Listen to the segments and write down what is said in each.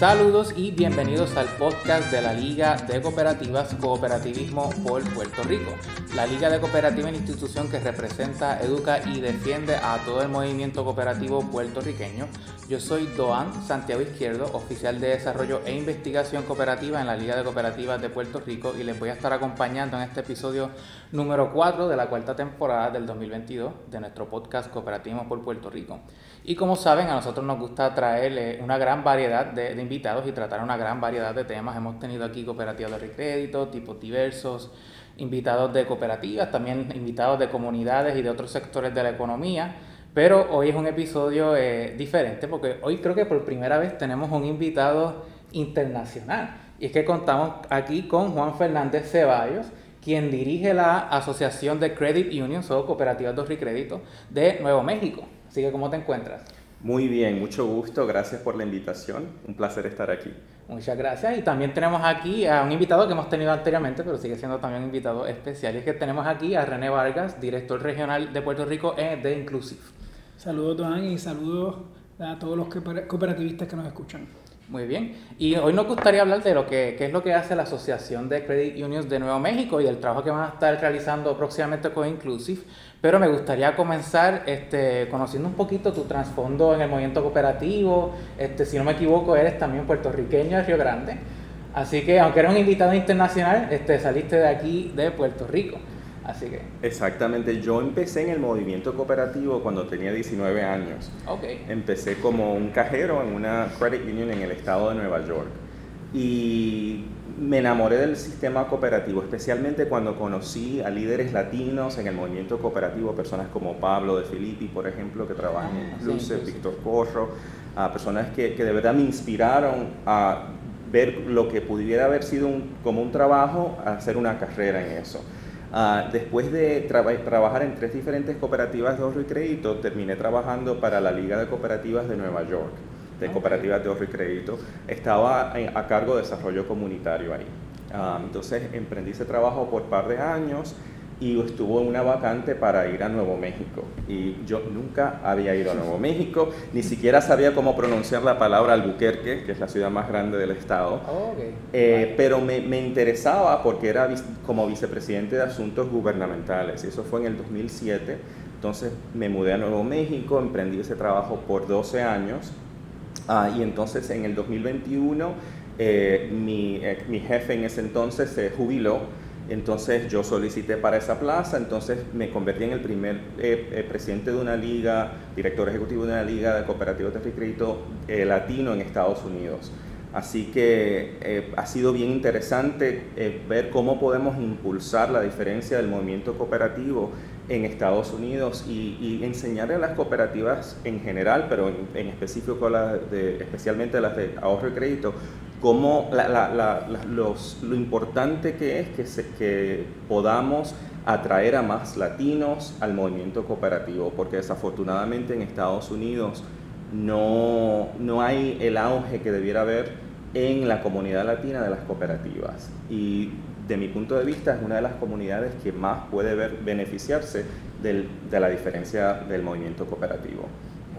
Saludos y bienvenidos al podcast de la Liga de Cooperativas Cooperativismo por Puerto Rico. La Liga de Cooperativas es una institución que representa, educa y defiende a todo el movimiento cooperativo puertorriqueño. Yo soy Doan Santiago Izquierdo, oficial de Desarrollo e Investigación Cooperativa en la Liga de Cooperativas de Puerto Rico y les voy a estar acompañando en este episodio número 4 de la cuarta temporada del 2022 de nuestro podcast Cooperativismo por Puerto Rico. Y como saben, a nosotros nos gusta traerle una gran variedad de, invitados y tratar una gran variedad de temas. Hemos tenido aquí cooperativas de recrédito, tipos diversos, invitados de cooperativas, también invitados de comunidades y de otros sectores de la economía. Pero hoy es un episodio eh, diferente porque hoy creo que por primera vez tenemos un invitado internacional. Y es que contamos aquí con Juan Fernández Ceballos, quien dirige la Asociación de Credit Unions o Cooperativas de Recrédito de Nuevo México. Así que, ¿cómo te encuentras? Muy bien, mucho gusto, gracias por la invitación, un placer estar aquí. Muchas gracias y también tenemos aquí a un invitado que hemos tenido anteriormente, pero sigue siendo también un invitado especial, y es que tenemos aquí a René Vargas, director regional de Puerto Rico eh, de Inclusive. Saludos, Don, y saludos a todos los cooperativistas que nos escuchan. Muy bien. Y hoy nos gustaría hablar de lo que, qué es lo que hace la Asociación de Credit Unions de Nuevo México y el trabajo que van a estar realizando próximamente con Inclusive. Pero me gustaría comenzar este, conociendo un poquito tu trasfondo en el movimiento cooperativo. Este, si no me equivoco, eres también puertorriqueño de Río Grande. Así que, aunque eres un invitado internacional, este, saliste de aquí, de Puerto Rico. Así que. Exactamente, yo empecé en el movimiento cooperativo cuando tenía 19 años. Okay. Empecé como un cajero en una credit union en el estado de Nueva York. Y me enamoré del sistema cooperativo, especialmente cuando conocí a líderes latinos en el movimiento cooperativo, personas como Pablo de Filippi, por ejemplo, que trabajan en ah, Luce, Víctor Corro, a personas que, que, de verdad me inspiraron a ver lo que pudiera haber sido un, como un trabajo, a hacer una carrera en eso. Uh, después de trabajar en tres diferentes cooperativas de ahorro y crédito, terminé trabajando para la Liga de Cooperativas de Nueva York, de cooperativas de ahorro y crédito. Estaba a cargo de desarrollo comunitario ahí. Uh, entonces emprendí ese trabajo por par de años y estuvo en una vacante para ir a Nuevo México. Y yo nunca había ido a Nuevo México, ni siquiera sabía cómo pronunciar la palabra Albuquerque, que es la ciudad más grande del estado. Oh, eh, pero me, me, interesaba porque era como vicepresidente de Asuntos Gubernamentales, y eso fue en el 2007. Entonces me mudé a Nuevo México, emprendí ese trabajo por 12 años, ah, y entonces en el 2021 eh, mi, eh, mi jefe en ese entonces se jubiló entonces yo solicité para esa plaza, entonces me convertí en el primer eh, eh, presidente de una liga, director ejecutivo de una liga de cooperativas de crédito eh, latino en Estados Unidos. Así que ha sido bien interesante ver cómo podemos impulsar la diferencia del movimiento cooperativo en Estados Unidos y, enseñarle a las cooperativas en general, pero en, específico de, especialmente las de ahorro y crédito, cómo lo importante que es que, que podamos atraer a más latinos al movimiento cooperativo, porque desafortunadamente en Estados Unidos no, no hay el auge que debiera haber en la comunidad latina de las cooperativas. Y de mi punto de vista es una de las comunidades que más puede ver, beneficiarse del, de la diferencia del movimiento cooperativo.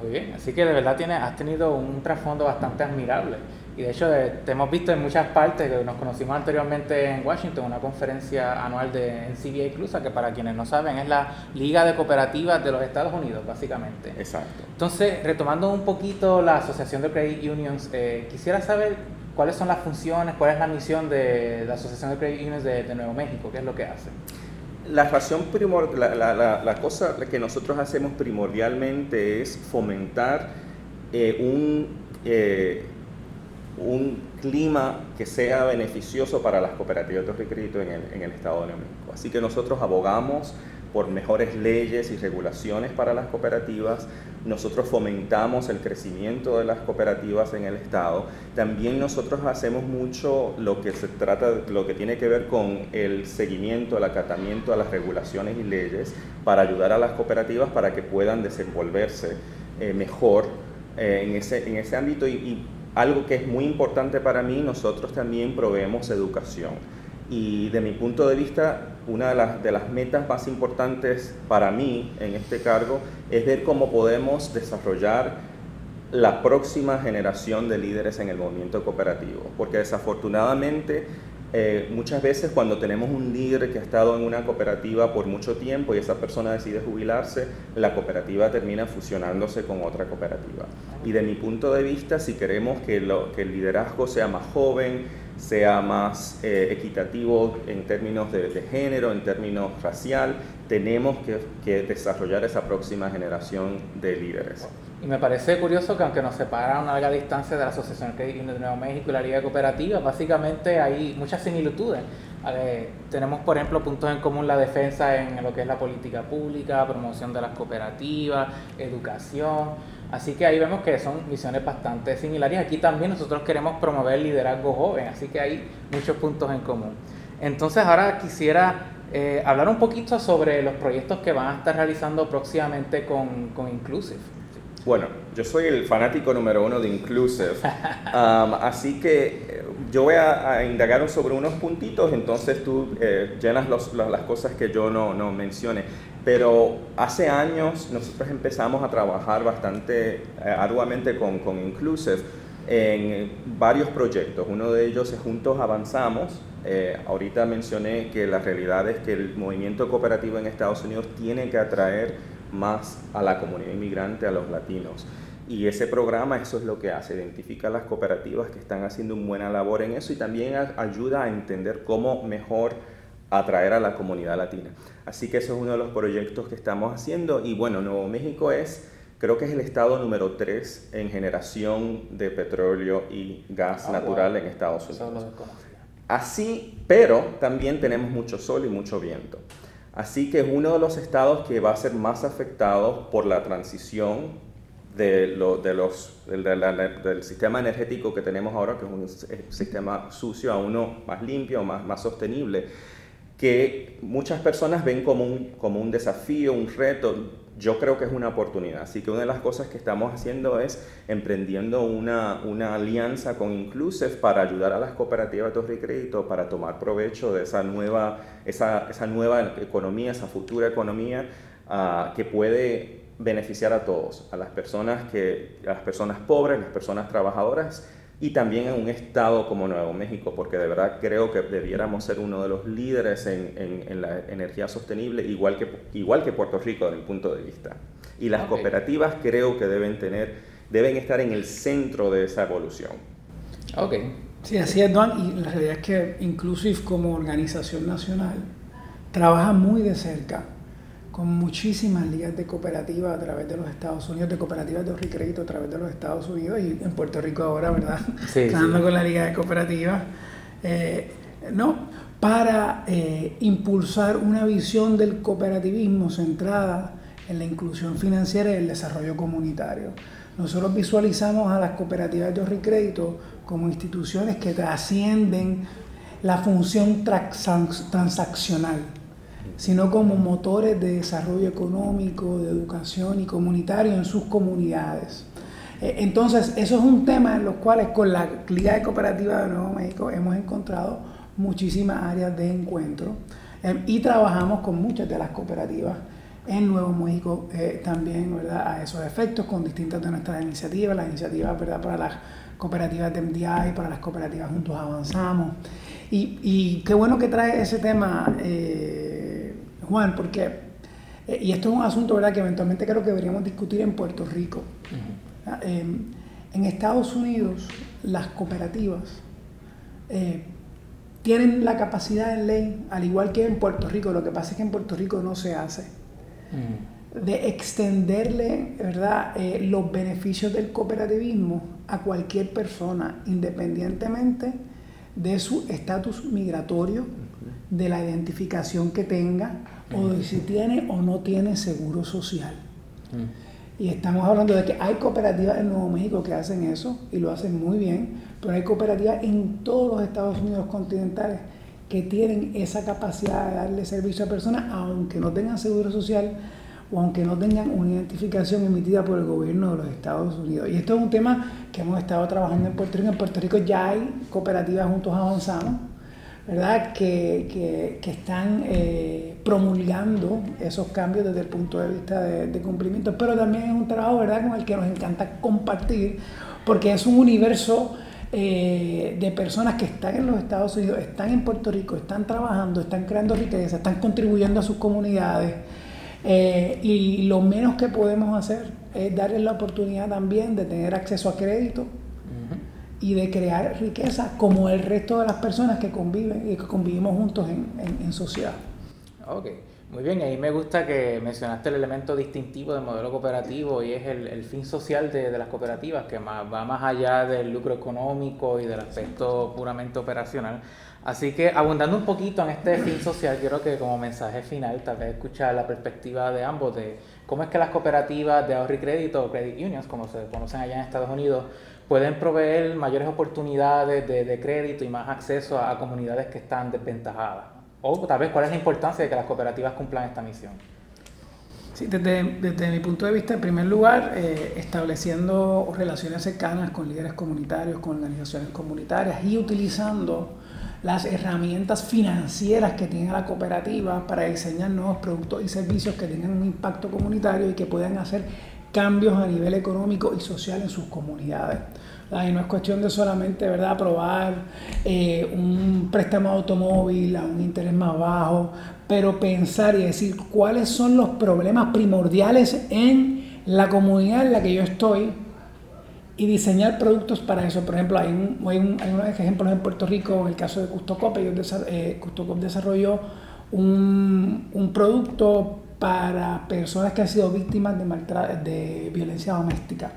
Muy bien, así que de verdad tiene, has tenido un trasfondo bastante admirable. Y de hecho eh, te hemos visto en muchas partes, nos conocimos anteriormente en Washington, una conferencia anual de NCBA Inclusa, que para quienes no saben es la Liga de Cooperativas de los Estados Unidos, básicamente. Exacto. Entonces, retomando un poquito la Asociación de Credit Unions, eh, quisiera saber cuáles son las funciones, cuál es la misión de la Asociación de Credit Unions de, de Nuevo México, qué es lo que hace. La razón primor, la, la, la, cosa que nosotros hacemos primordialmente es fomentar eh, un, eh, un clima que sea beneficioso para las cooperativas de crédito en el, en el Estado de México. Así que nosotros abogamos por mejores leyes y regulaciones para las cooperativas. Nosotros fomentamos el crecimiento de las cooperativas en el Estado. También nosotros hacemos mucho lo que se trata, lo que tiene que ver con el seguimiento, el acatamiento a las regulaciones y leyes para ayudar a las cooperativas para que puedan desenvolverse eh, mejor eh, en, ese, en ese ámbito. y algo que es muy importante para mí, nosotros también proveemos educación. Y de mi punto de vista, una de las, de las metas más importantes para mí en este cargo es ver cómo podemos desarrollar la próxima generación de líderes en el movimiento cooperativo, porque desafortunadamente eh, muchas veces cuando tenemos un líder que ha estado en una cooperativa por mucho tiempo y esa persona decide jubilarse, la cooperativa termina fusionándose con otra cooperativa. Y de mi punto de vista, si queremos que, el liderazgo sea más joven, sea más eh, equitativo en términos de, género, en términos racial, tenemos que desarrollar esa próxima generación de líderes. Y me parece curioso que aunque nos separa una larga distancia de la Asociación Credit de Nuevo México y la Liga Cooperativa, básicamente hay muchas similitudes. Eh, tenemos, por ejemplo, puntos en común la defensa en lo que es la política pública, promoción de las cooperativas, educación. Así que ahí vemos que son misiones bastante similares. Aquí también nosotros queremos promover liderazgo joven, así que hay muchos puntos en común. Entonces ahora quisiera eh, hablar un poquito sobre los proyectos que van a estar realizando próximamente con, con Inclusive. Bueno, yo soy el fanático número uno de Inclusive, um, así que eh, yo voy a, indagar sobre unos puntitos, entonces tú eh, llenas las cosas que yo no, no mencioné. Pero hace años nosotros empezamos a trabajar bastante eh, arduamente con, con Inclusive en varios proyectos. Uno de ellos es Juntos Avanzamos. ahorita mencioné que la realidad es que el movimiento cooperativo en Estados Unidos tiene que atraer más a la comunidad inmigrante, a los latinos. Y ese programa eso es lo que hace, identifica las cooperativas que están haciendo una buena labor en eso y también ayuda a entender cómo mejor atraer a la comunidad latina. Así que eso es uno de los proyectos que estamos haciendo y bueno, Nuevo México es, creo que es el estado número 3 en generación de petróleo y gas ah, natural en Estados Unidos. Así, pero también tenemos mucho sol y mucho viento. Así que es uno de los estados que va a ser más afectado por la transición del, sistema energético que tenemos ahora, que es un sistema sucio, a uno más limpio, más, más sostenible, que muchas personas ven como un desafío, un reto yo creo que es una oportunidad. Así que una de las cosas que estamos haciendo es emprendiendo una, una alianza con Inclusive para ayudar a las cooperativas de ahorro y crédito para tomar provecho de esa nueva, esa, esa nueva economía, esa futura economía uh, que puede beneficiar a todos, a las personas, que, a las personas pobres, las personas trabajadoras y también en un estado como Nuevo México, porque de verdad creo que debiéramos ser uno de los líderes en, en, la energía sostenible, igual que, igual que Puerto Rico desde mi punto de vista. Y las cooperativas creo que deben, tener, deben estar en el centro de esa evolución. Ok. Sí, así es, Don, y la realidad es que Inclusive como organización nacional trabaja muy de cerca con muchísimas ligas de cooperativas a través de los Estados Unidos, de cooperativas de crédito a través de los Estados Unidos y en Puerto Rico ahora, ¿verdad? Sí, con la liga de cooperativas. Eh, no, para eh, impulsar una visión del cooperativismo centrada en la inclusión financiera y el desarrollo comunitario. Nosotros visualizamos a las cooperativas de crédito como instituciones que trascienden la función transaccional sino como motores de desarrollo económico, de educación y comunitario en sus comunidades. Eh, entonces, eso es un tema en los cuales con la Liga de Cooperativa de Nuevo México hemos encontrado muchísimas áreas de encuentro eh, y trabajamos con muchas de las cooperativas en Nuevo México eh, también ¿verdad? a esos efectos con distintas de nuestras iniciativas, las iniciativas ¿verdad? para las cooperativas de MDI, para las cooperativas Juntos Avanzamos. Y, y qué bueno que trae ese tema. Juan, porque, eh, y esto es un asunto ¿verdad? que eventualmente creo que deberíamos discutir en Puerto Rico. Ah, em, en Estados Unidos, las cooperativas eh, tienen la capacidad de ley, al igual que en Puerto Rico, lo que pasa es que en Puerto Rico no se hace, de extenderle ¿verdad? Eh, los beneficios del cooperativismo a cualquier persona, independientemente de su estatus migratorio, de la identificación que tenga o de si tiene o no tiene seguro social. Y estamos hablando de que hay cooperativas en Nuevo México que hacen eso y lo hacen muy bien, pero hay cooperativas en todos los Estados Unidos continentales que tienen esa capacidad de darle servicio a personas aunque no tengan seguro social o aunque no tengan una identificación emitida por el gobierno de los Estados Unidos. Y esto es un tema que hemos estado trabajando en Puerto Rico. En Puerto Rico ya hay cooperativas juntos avanzamos ¿verdad? Que, están eh, promulgando esos cambios desde el punto de vista de, cumplimiento, pero también es un trabajo ¿verdad? con el que nos encanta compartir, porque es un universo eh, de personas que están en los Estados Unidos, están en Puerto Rico, están trabajando, están creando riqueza, están contribuyendo a sus comunidades. Eh, y lo menos que podemos hacer es darles la oportunidad también de tener acceso a crédito, y de crear riqueza como el resto de las personas que conviven y que convivimos juntos en, sociedad. Ok, muy bien, y ahí me gusta que mencionaste el elemento distintivo del modelo cooperativo y es el, fin social de, las cooperativas, que va más allá del lucro económico y del aspecto puramente operacional. Así que abundando un poquito en este fin social, quiero que como mensaje final tal vez escuchar la perspectiva de ambos de cómo es que las cooperativas de ahorro y crédito o credit unions, como se conocen allá en Estados Unidos, pueden proveer mayores oportunidades de, crédito y más acceso a, comunidades que están desventajadas. O tal vez cuál es la importancia de que las cooperativas cumplan esta misión. Sí, desde, mi punto de vista, en primer lugar, eh, estableciendo relaciones cercanas con líderes comunitarios, con organizaciones comunitarias y utilizando las herramientas financieras que tiene la cooperativa para diseñar nuevos productos y servicios que tengan un impacto comunitario y que puedan hacer cambios a nivel económico y social en sus comunidades. Y no es cuestión de solamente ¿verdad? aprobar eh, un préstamo automóvil a un interés más bajo, pero pensar y decir cuáles son los problemas primordiales en la comunidad en la que yo estoy y diseñar productos para eso. Por ejemplo, hay, un, hay, unos ejemplos en Puerto Rico, en el caso de Custocop, ellos eh, Custocop desarrolló un, un producto para personas que han sido víctimas de, violencia doméstica.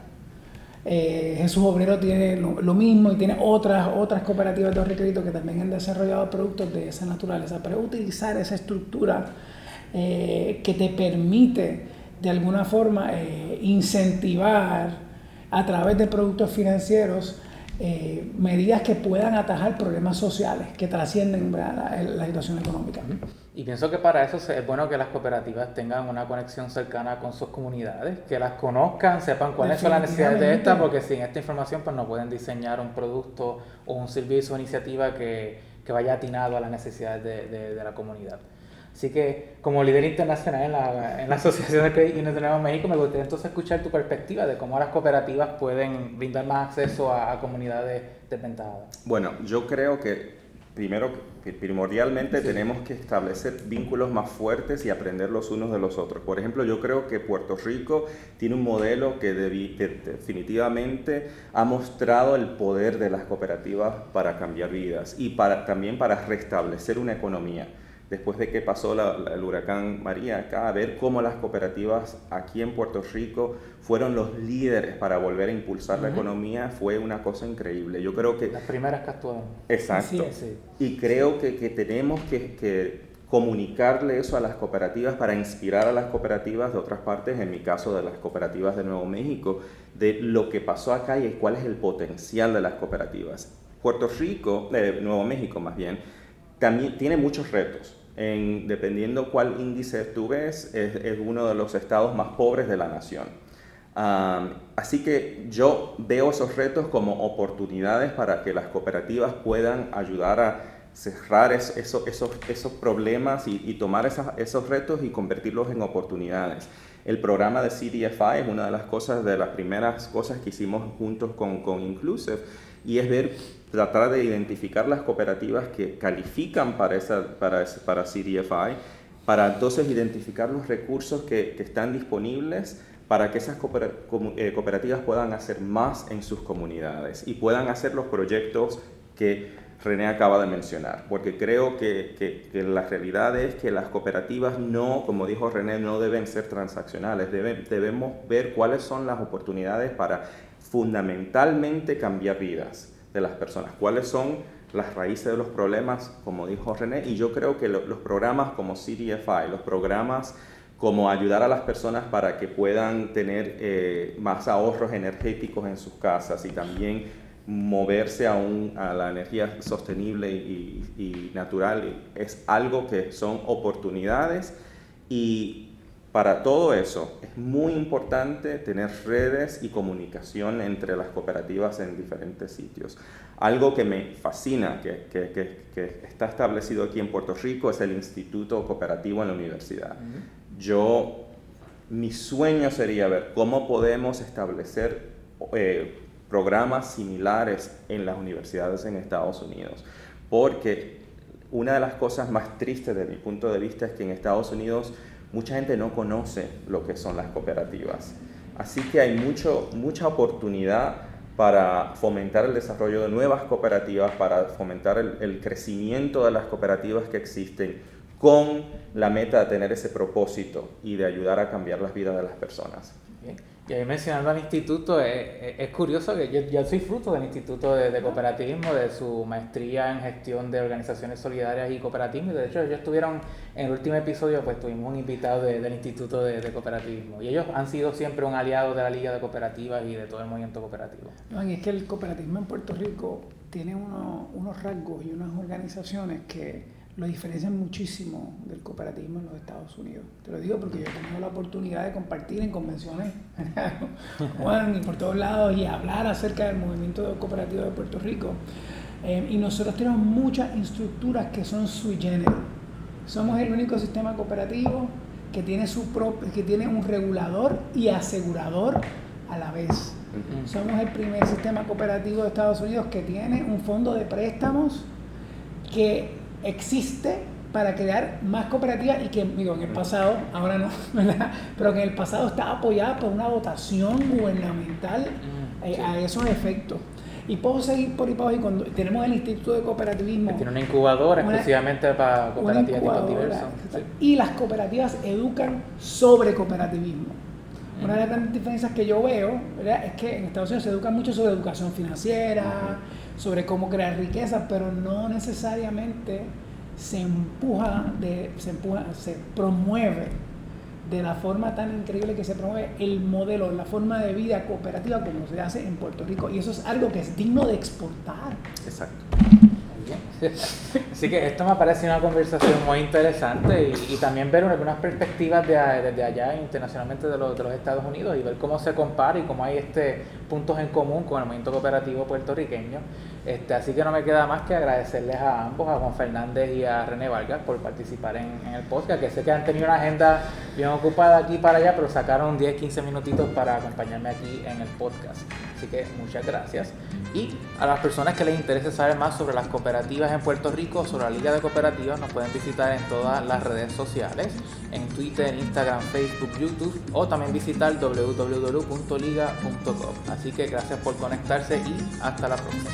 Eh, Jesús Obrero tiene lo, mismo y tiene otras, otras cooperativas de ahorro que también han desarrollado productos de esa naturaleza, pero utilizar esa estructura eh, que te permite de alguna forma eh, incentivar a través de productos financieros medidas que puedan atajar problemas sociales que trascienden la situación económica. Y pienso que para eso es bueno que las cooperativas tengan una conexión cercana con sus comunidades, que las conozcan, sepan cuáles son las necesidades de estas, porque sin esta información pues no pueden diseñar un producto o un servicio o iniciativa que, que vaya atinado a las necesidades de, de, la comunidad. Así que como líder internacional en la, en la Asociación de Credit Unions de Nuevo México, me gustaría entonces escuchar tu perspectiva de cómo las cooperativas pueden brindar más acceso a, a comunidades desventajadas. Bueno, yo creo que primero, primordialmente tenemos que establecer vínculos más fuertes y aprender los unos de los otros. Por ejemplo, yo creo que Puerto Rico tiene un modelo que, definitivamente ha mostrado el poder de las cooperativas para cambiar vidas y para, también para restablecer una economía después de que pasó el huracán María acá, a ver cómo las cooperativas aquí en Puerto Rico fueron los líderes para volver a impulsar la economía, fue una cosa increíble. Yo creo que... Las primeras que actuaron. Exacto. Y creo que, que tenemos que, que, comunicarle eso a las cooperativas para inspirar a las cooperativas de otras partes, en mi caso de las cooperativas de Nuevo México, de lo que pasó acá y cuál es el potencial de las cooperativas. Puerto Rico, de Nuevo México más bien, también tiene muchos retos. En, dependiendo cuál índice tú ves, es, uno de los estados más pobres de la nación. así que yo veo esos retos como oportunidades para que las cooperativas puedan ayudar a cerrar esos, esos, problemas y, tomar esos retos y convertirlos en oportunidades. El programa de CDFI es una de las cosas, de las primeras cosas que hicimos juntos con, con Inclusive, y es ver, tratar de identificar las cooperativas que califican para, esa, para, para CDFI, para entonces identificar los recursos que, que están disponibles para que esas eh, cooperativas puedan hacer más en sus comunidades y puedan hacer los proyectos que René acaba de mencionar, porque creo que, que, que, la realidad es que las cooperativas no, como dijo René, no deben ser transaccionales, debemos ver cuáles son las oportunidades para fundamentalmente cambiar vidas de las personas, cuáles son las raíces de los problemas, como dijo René, y yo creo que los programas como CDFI, los programas como ayudar a las personas para que puedan tener eh, más ahorros energéticos en sus casas y también moverse a, a la energía sostenible y, natural, es algo que son oportunidades y Para todo eso es muy importante tener redes y comunicación entre las cooperativas en diferentes sitios. Algo que me fascina, que, que, está establecido aquí en Puerto Rico, es el Instituto Cooperativo en la universidad. Yo, mi sueño sería ver cómo podemos establecer eh, programas similares en las universidades en Estados Unidos, porque una de las cosas más tristes de mi punto de vista es que en Estados Unidos mucha gente no conoce lo que son las cooperativas. Así que hay mucho, mucha oportunidad para fomentar el desarrollo de nuevas cooperativas, para fomentar el, crecimiento de las cooperativas que existen, con la meta de tener ese propósito y de ayudar a cambiar las vidas de las personas. Y ahí mencionando al instituto, es, curioso que yo, yo, soy fruto del Instituto de, Cooperativismo, de su maestría en gestión de organizaciones solidarias y cooperativismo. De hecho, ellos estuvieron, en el último episodio, pues tuvimos un invitado del Instituto de, Cooperativismo. Y ellos han sido siempre un aliado de la Liga de Cooperativas y de todo el movimiento cooperativo. No, y es que el cooperativismo en Puerto Rico tiene unos rasgos y unas organizaciones que lo diferencian muchísimo del cooperativismo en los Estados Unidos. Te lo digo porque yo he tenido la oportunidad de compartir en convenciones y por todos lados y hablar acerca del movimiento cooperativo de Puerto Rico. Eh, y nosotros tenemos muchas estructuras que son sui generis. Somos el único sistema cooperativo que tiene, su propio, que tiene un regulador y asegurador a la vez. Somos el primer sistema cooperativo de Estados Unidos que tiene un fondo de préstamos que existe para crear más cooperativas y que, digo, en el pasado, ahora no, pero que en el pasado estaba apoyada por una dotación gubernamental mm, eh, a esos efectos. Y puedo seguir por y y cuando tenemos el Instituto de Cooperativismo. tiene una incubadora exclusivamente para cooperativas diversas. Y las cooperativas educan sobre cooperativismo. Una de las grandes diferencias que yo veo es que en Estados Unidos se educa mucho sobre educación financiera, sobre cómo crear riqueza, pero no necesariamente se empuja, de, se, empuja se promueve de la forma tan increíble que se promueve el modelo, la forma de vida cooperativa como se hace en Puerto Rico. Y eso es algo que es digno de exportar. Exacto. Así que esto me parece una conversación muy interesante y, también ver algunas perspectivas de, desde allá internacionalmente de los, de los, Estados Unidos y ver cómo se compara y cómo hay este puntos en común con el movimiento cooperativo puertorriqueño. Este, así que no me queda más que agradecerles a ambos, a Juan Fernández y a René Vargas por participar en, en el podcast, que sé que han tenido una agenda bien ocupada aquí para allá, pero sacaron 10, 15 minutitos para acompañarme aquí en el podcast. Así que muchas gracias. Y a las personas que les interese saber más sobre las cooperativas en Puerto Rico, sobre la Liga de Cooperativas, nos pueden visitar en todas las redes sociales, en Twitter, Instagram, Facebook, YouTube o también visitar www.liga.com. Así que gracias por conectarse y hasta la próxima.